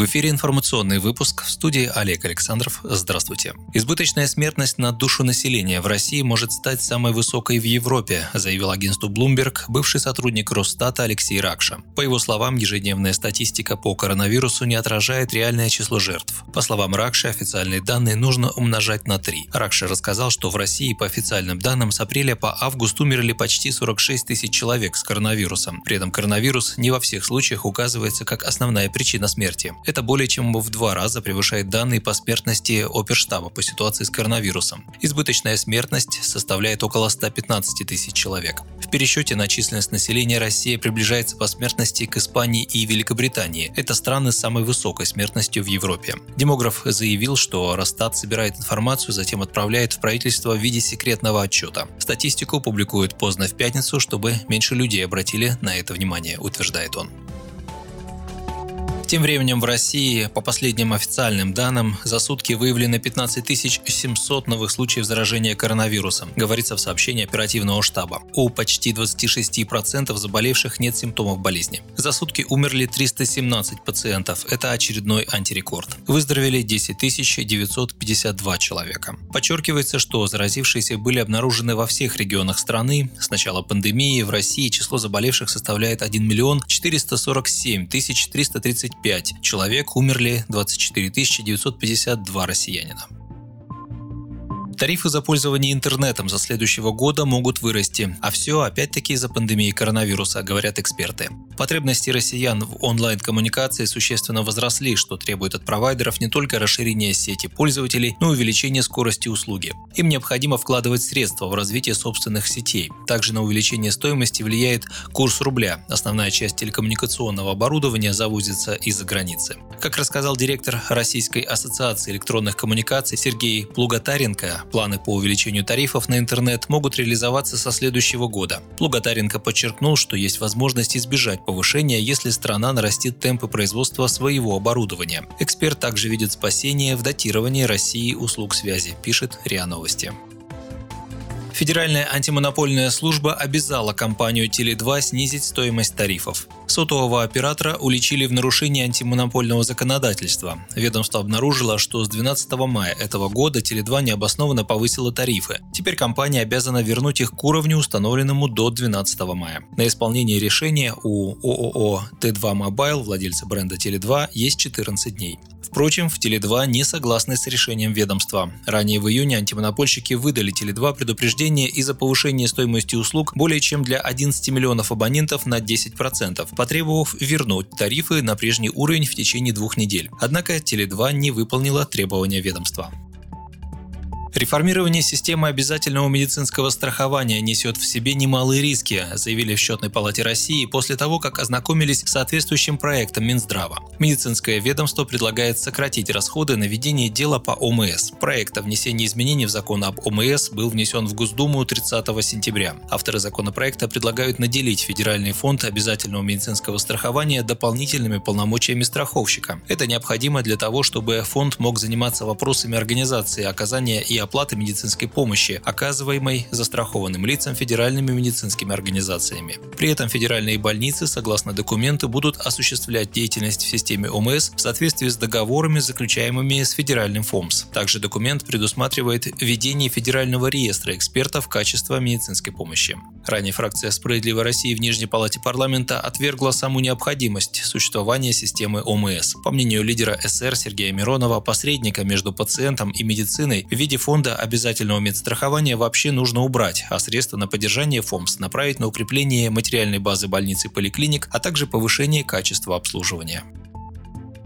В эфире информационный выпуск в студии Олег Александров. Здравствуйте. Избыточная смертность на душу населения в России может стать самой высокой в Европе, заявил агентству Bloomberg бывший сотрудник Росстата Алексей Ракша. По его словам, ежедневная статистика по коронавирусу не отражает реальное число жертв. По словам Ракши, официальные данные нужно умножать на 3. Ракша рассказал, что в России по официальным данным с апреля по август умерли почти 46 тысяч человек с коронавирусом. При этом коронавирус не во всех случаях указывается как основная причина смерти. Это более чем в два раза превышает данные по смертности оперштаба по ситуации с коронавирусом. Избыточная смертность составляет около 115 тысяч человек. В пересчете на численность населения Россия приближается по смертности к Испании и Великобритании. Это страны с самой высокой смертностью в Европе. Демограф заявил, что Росстат собирает информацию, затем отправляет в правительство в виде секретного отчета. Статистику публикуют поздно в пятницу, чтобы меньше людей обратили на это внимание, утверждает он. Тем временем в России, по последним официальным данным, за сутки выявлено 15 700 новых случаев заражения коронавирусом, говорится в сообщении оперативного штаба. У почти 26% заболевших нет симптомов болезни. За сутки умерли 317 пациентов. Это очередной антирекорд. Выздоровели 10 952 человека. Подчеркивается, что заразившиеся были обнаружены во всех регионах страны. С начала пандемии в России число заболевших составляет 1 миллион 447 335 5 человек, умерли 24 952 россиянина. Тарифы за пользование интернетом за следующего года могут вырасти, а все опять-таки из-за пандемии коронавируса, говорят эксперты. Потребности россиян в онлайн-коммуникации существенно возросли, что требует от провайдеров не только расширения сети пользователей, но и увеличения скорости услуги. Им необходимо вкладывать средства в развитие собственных сетей. Также на увеличение стоимости влияет курс рубля. Основная часть телекоммуникационного оборудования завозится из-за границы. Как рассказал директор Российской ассоциации электронных коммуникаций Сергей Плуготаренко, планы по увеличению тарифов на интернет могут реализоваться со следующего года. Плуготаренко подчеркнул, что есть возможность избежать повышения, если страна нарастит темпы производства своего оборудования. Эксперт также видит спасение в датировании России услуг связи, пишет РИА Новости. Федеральная антимонопольная служба обязала компанию Теле2 снизить стоимость тарифов. Сотового оператора уличили в нарушении антимонопольного законодательства. Ведомство обнаружило, что с 12 мая этого года Теле2 необоснованно повысила тарифы. Теперь компания обязана вернуть их к уровню, установленному до 12 мая. На исполнение решения у ООО Т2 Mobile, владельца бренда Теле2, есть 14 дней. Впрочем, в Теле2 не согласны с решением ведомства. Ранее в июне антимонопольщики выдали Теле2 предупреждение из-за повышения стоимости услуг более чем для 11 миллионов абонентов на 10%, потребовав вернуть тарифы на прежний уровень в течение двух недель. Однако Теле2 не выполнила требования ведомства. Реформирование системы обязательного медицинского страхования несет в себе немалые риски, заявили в Счетной палате России после того, как ознакомились с соответствующим проектом Минздрава. Медицинское ведомство предлагает сократить расходы на ведение дела по ОМС. Проект о внесении изменений в закон об ОМС был внесен в Госдуму 30 сентября. Авторы законопроекта предлагают наделить Федеральный фонд обязательного медицинского страхования дополнительными полномочиями страховщика. Это необходимо для того, чтобы фонд мог заниматься вопросами организации оказания и оплаты медицинской помощи, оказываемой застрахованным лицам федеральными медицинскими организациями. При этом федеральные больницы, согласно документу, будут осуществлять деятельность в системе ОМС в соответствии с договорами, заключаемыми с федеральным ФОМС. Также документ предусматривает введение федерального реестра экспертов качества медицинской помощи. Ранее фракция «Справедливой России» в Нижней палате парламента отвергла саму необходимость существования системы ОМС. По мнению лидера СР Сергея Миронова, посредника между пациентом и медициной в виде фонда обязательного медстрахования вообще нужно убрать, а средства на поддержание ФОМС направить на укрепление материальной базы больниц и поликлиник, а также повышение качества обслуживания.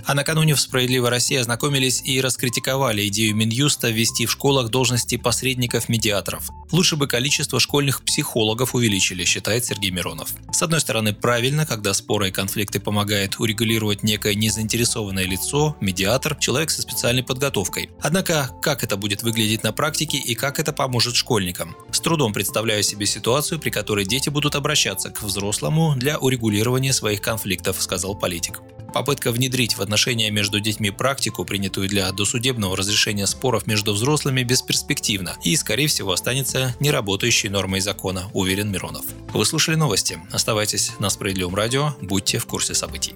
А накануне в «Справедливой России» ознакомились и раскритиковали идею Минюста ввести в школах должности посредников-медиаторов. Лучше бы количество школьных психологов увеличили, считает Сергей Миронов. С одной стороны, правильно, когда споры и конфликты помогает урегулировать некое незаинтересованное лицо, медиатор, человек со специальной подготовкой. Однако, как это будет выглядеть на практике и как это поможет школьникам? С трудом представляю себе ситуацию, при которой дети будут обращаться к взрослому для урегулирования своих конфликтов, сказал политик. Попытка внедрить в отношения между детьми практику, принятую для досудебного разрешения споров между взрослыми, бесперспективна и, скорее всего, останется неработающей нормой закона, уверен Миронов. Вы слушали новости. Оставайтесь на Справедливом радио, будьте в курсе событий.